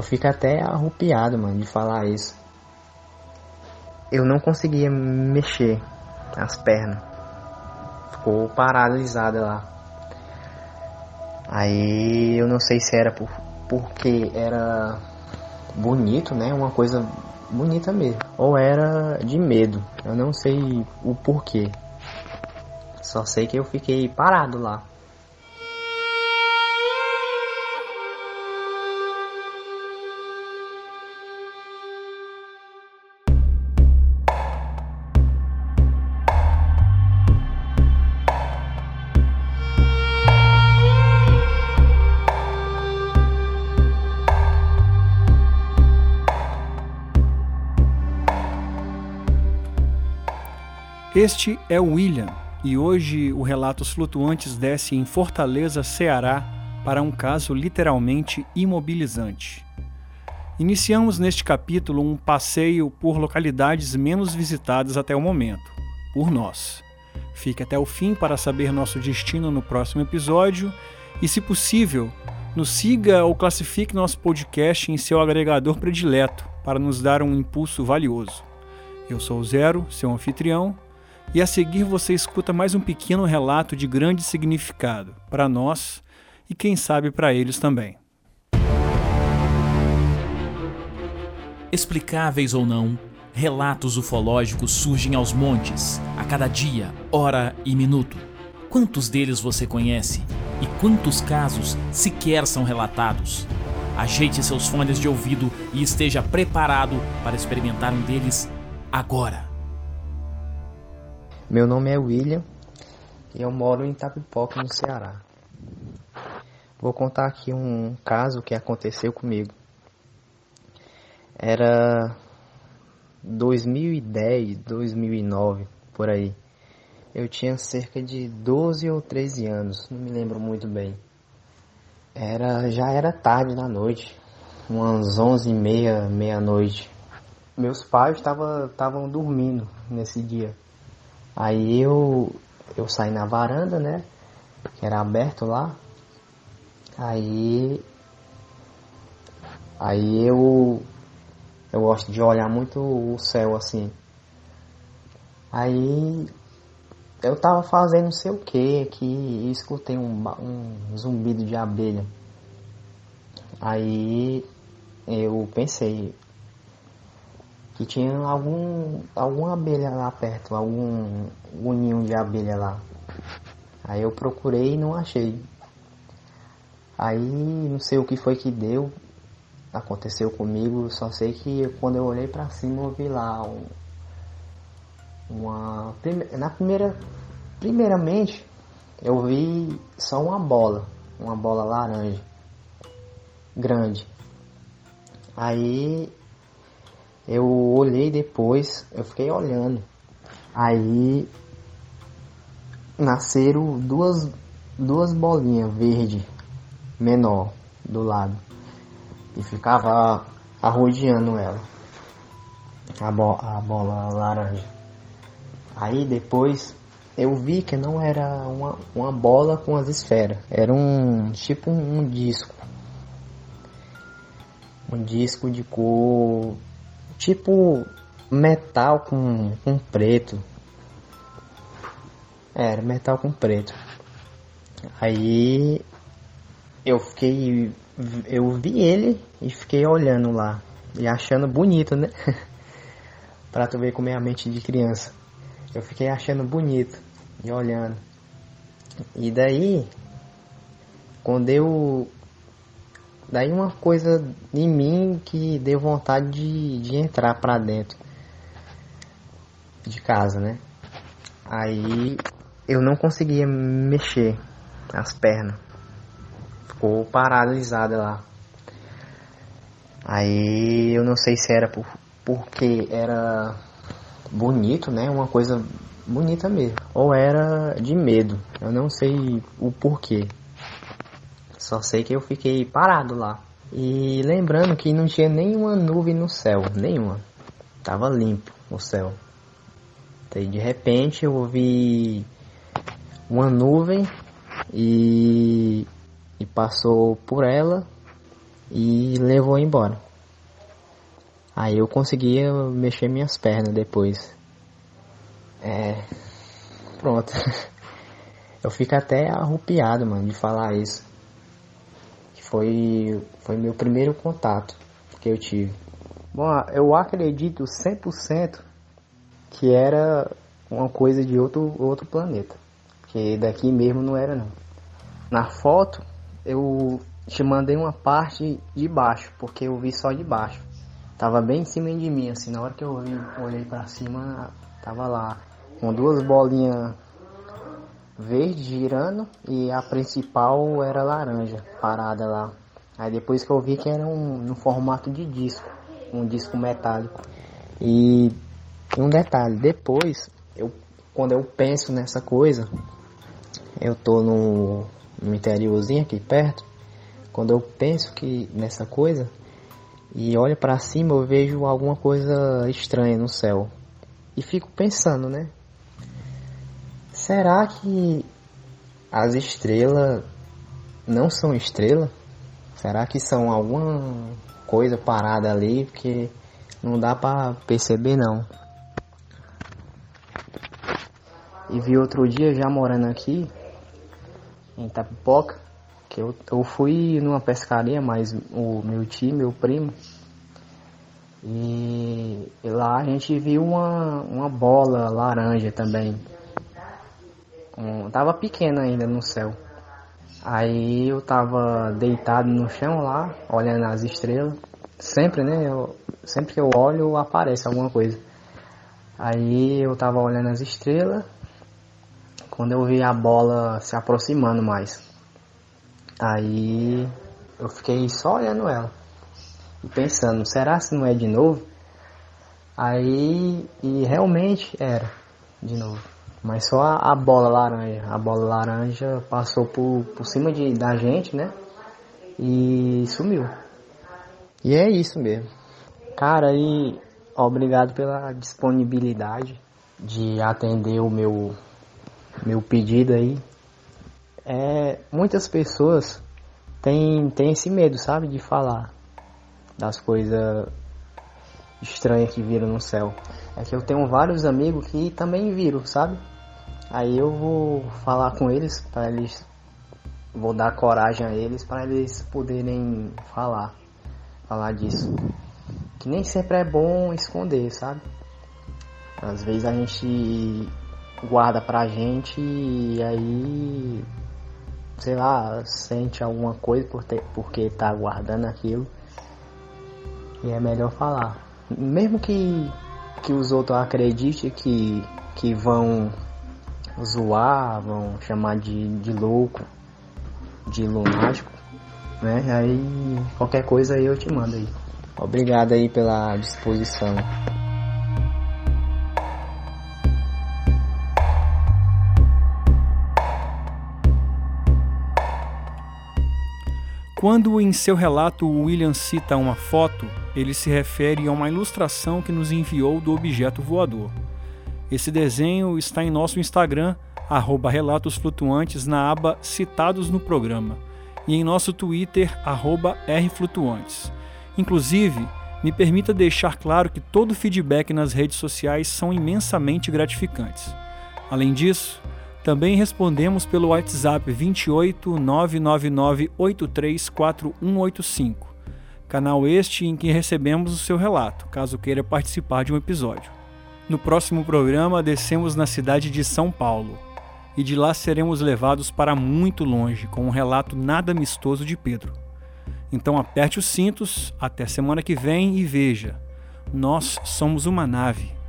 Eu fico até arrupiado, mano, de falar isso. Eu não conseguia mexer as pernas. Ficou paralisada lá. Aí eu não sei se era por, porque era bonito, né? Uma coisa bonita mesmo. Ou era de medo. Eu não sei o porquê. Só sei que eu fiquei parado lá. Este é o William e hoje o Relatos Flutuantes desce em Fortaleza, Ceará, para um caso literalmente imobilizante. Iniciamos neste capítulo um passeio por localidades menos visitadas até o momento, por nós. Fique até o fim para saber nosso destino no próximo episódio e, se possível, nos siga ou classifique nosso podcast em seu agregador predileto para nos dar um impulso valioso. Eu sou o Zero, seu anfitrião, e a seguir você escuta mais um pequeno relato de grande significado para nós e quem sabe para eles também. Explicáveis ou não, relatos ufológicos surgem aos montes, a cada dia, hora e minuto. Quantos deles você conhece? E quantos casos sequer são relatados? Ajeite seus fones de ouvido e esteja preparado para experimentar um deles agora. Meu nome é William e eu moro em Itapipoca, no Ceará. Vou contar aqui um caso que aconteceu comigo. Era 2010, 2009, por aí. Eu tinha cerca de 12 ou 13 anos, não me lembro muito bem. Era, já era tarde da noite, umas 11 e meia, meia-noite. Meus pais estavam dormindo nesse dia. Aí eu, eu saí na varanda, né? Que era aberto lá. Aí. Aí eu. Eu gosto de olhar muito o céu assim. Aí. Eu tava fazendo não sei o que aqui e escutei um, um zumbido de abelha. Aí eu pensei, que tinha algum alguma abelha lá perto, algum, algum ninho de abelha lá. Aí eu procurei e não achei. Aí não sei o que foi que deu, aconteceu comigo, só sei que quando eu olhei para cima eu vi lá um, uma na primeira primeiramente eu vi só uma bola, uma bola laranja grande. Aí eu olhei depois, eu fiquei olhando. Aí nasceram duas, duas bolinhas verde menor do lado. E ficava arrodeando ela. A, bo a bola laranja. Aí depois eu vi que não era uma, uma bola com as esferas. Era um tipo um, um disco. Um disco de cor tipo metal com, com preto. Era metal com preto. Aí eu fiquei. Eu vi ele e fiquei olhando lá. E achando bonito, né? pra tu ver como é a mente de criança. Eu fiquei achando bonito e olhando. E daí, quando eu Daí uma coisa em mim que deu vontade de, de entrar para dentro de casa, né? Aí eu não conseguia mexer as pernas. Ficou paralisada lá. Aí eu não sei se era por, porque era bonito, né? Uma coisa bonita mesmo. Ou era de medo. Eu não sei o porquê. Só sei que eu fiquei parado lá. E lembrando que não tinha nenhuma nuvem no céu, nenhuma. Tava limpo o céu. E de repente eu ouvi uma nuvem e, e passou por ela e levou embora. Aí eu conseguia mexer minhas pernas depois. É. Pronto. Eu fico até arrupiado, mano, de falar isso. Foi, foi meu primeiro contato que eu tive. Bom, eu acredito 100% que era uma coisa de outro, outro planeta. Que daqui mesmo não era não. Na foto eu te mandei uma parte de baixo, porque eu vi só de baixo. Tava bem em cima de mim, assim, na hora que eu olhei para cima, tava lá com duas bolinhas verde girando e a principal era laranja, parada lá. Aí depois que eu vi que era um, no formato de disco, um disco metálico. E um detalhe, depois, eu, quando eu penso nessa coisa, eu tô no, no interiorzinho aqui perto, quando eu penso que nessa coisa e olho para cima eu vejo alguma coisa estranha no céu e fico pensando, né? Será que as estrelas não são estrelas? Será que são alguma coisa parada ali? Porque não dá para perceber não. E vi outro dia já morando aqui em Tapipoca, que eu, eu fui numa pescaria, mas o meu tio, meu primo, e, lá a gente viu uma, uma bola laranja também um, tava pequena ainda no céu. Aí eu tava deitado no chão lá, olhando as estrelas. Sempre, né? Eu, sempre que eu olho, aparece alguma coisa. Aí eu tava olhando as estrelas. Quando eu vi a bola se aproximando mais. Aí eu fiquei só olhando ela. E pensando, será se não é de novo? Aí, e realmente era de novo. Mas só a, a, bola laranja. A bola laranja passou por, por cima de, da gente, né? E sumiu. E é isso mesmo. Cara, e obrigado pela disponibilidade de atender o meu, meu pedido aí. É, muitas pessoas têm, têm esse medo, sabe? De falar das coisas estranhas que viram no céu. É que eu tenho vários amigos que também viram, sabe? Aí eu vou falar com eles para eles vou dar coragem a eles para eles poderem falar, falar disso. Que nem sempre é bom esconder, sabe? Às vezes a gente guarda pra gente e aí sei lá, sente alguma coisa por ter, porque tá guardando aquilo. E é melhor falar. Mesmo que, que os outros acreditem que, que vão zoar, vão chamar de, de louco, de lunático, né? Aí qualquer coisa aí eu te mando aí. Obrigado aí pela disposição. Quando em seu relato William cita uma foto, ele se refere a uma ilustração que nos enviou do objeto voador. Esse desenho está em nosso Instagram, arroba Relatos Flutuantes, na aba Citados no Programa, e em nosso Twitter, arroba Rflutuantes. Inclusive, me permita deixar claro que todo feedback nas redes sociais são imensamente gratificantes. Além disso, também respondemos pelo WhatsApp 28 999 834185, canal este em que recebemos o seu relato, caso queira participar de um episódio. No próximo programa, descemos na cidade de São Paulo e de lá seremos levados para muito longe com um relato nada amistoso de Pedro. Então aperte os cintos, até semana que vem e veja: nós somos uma nave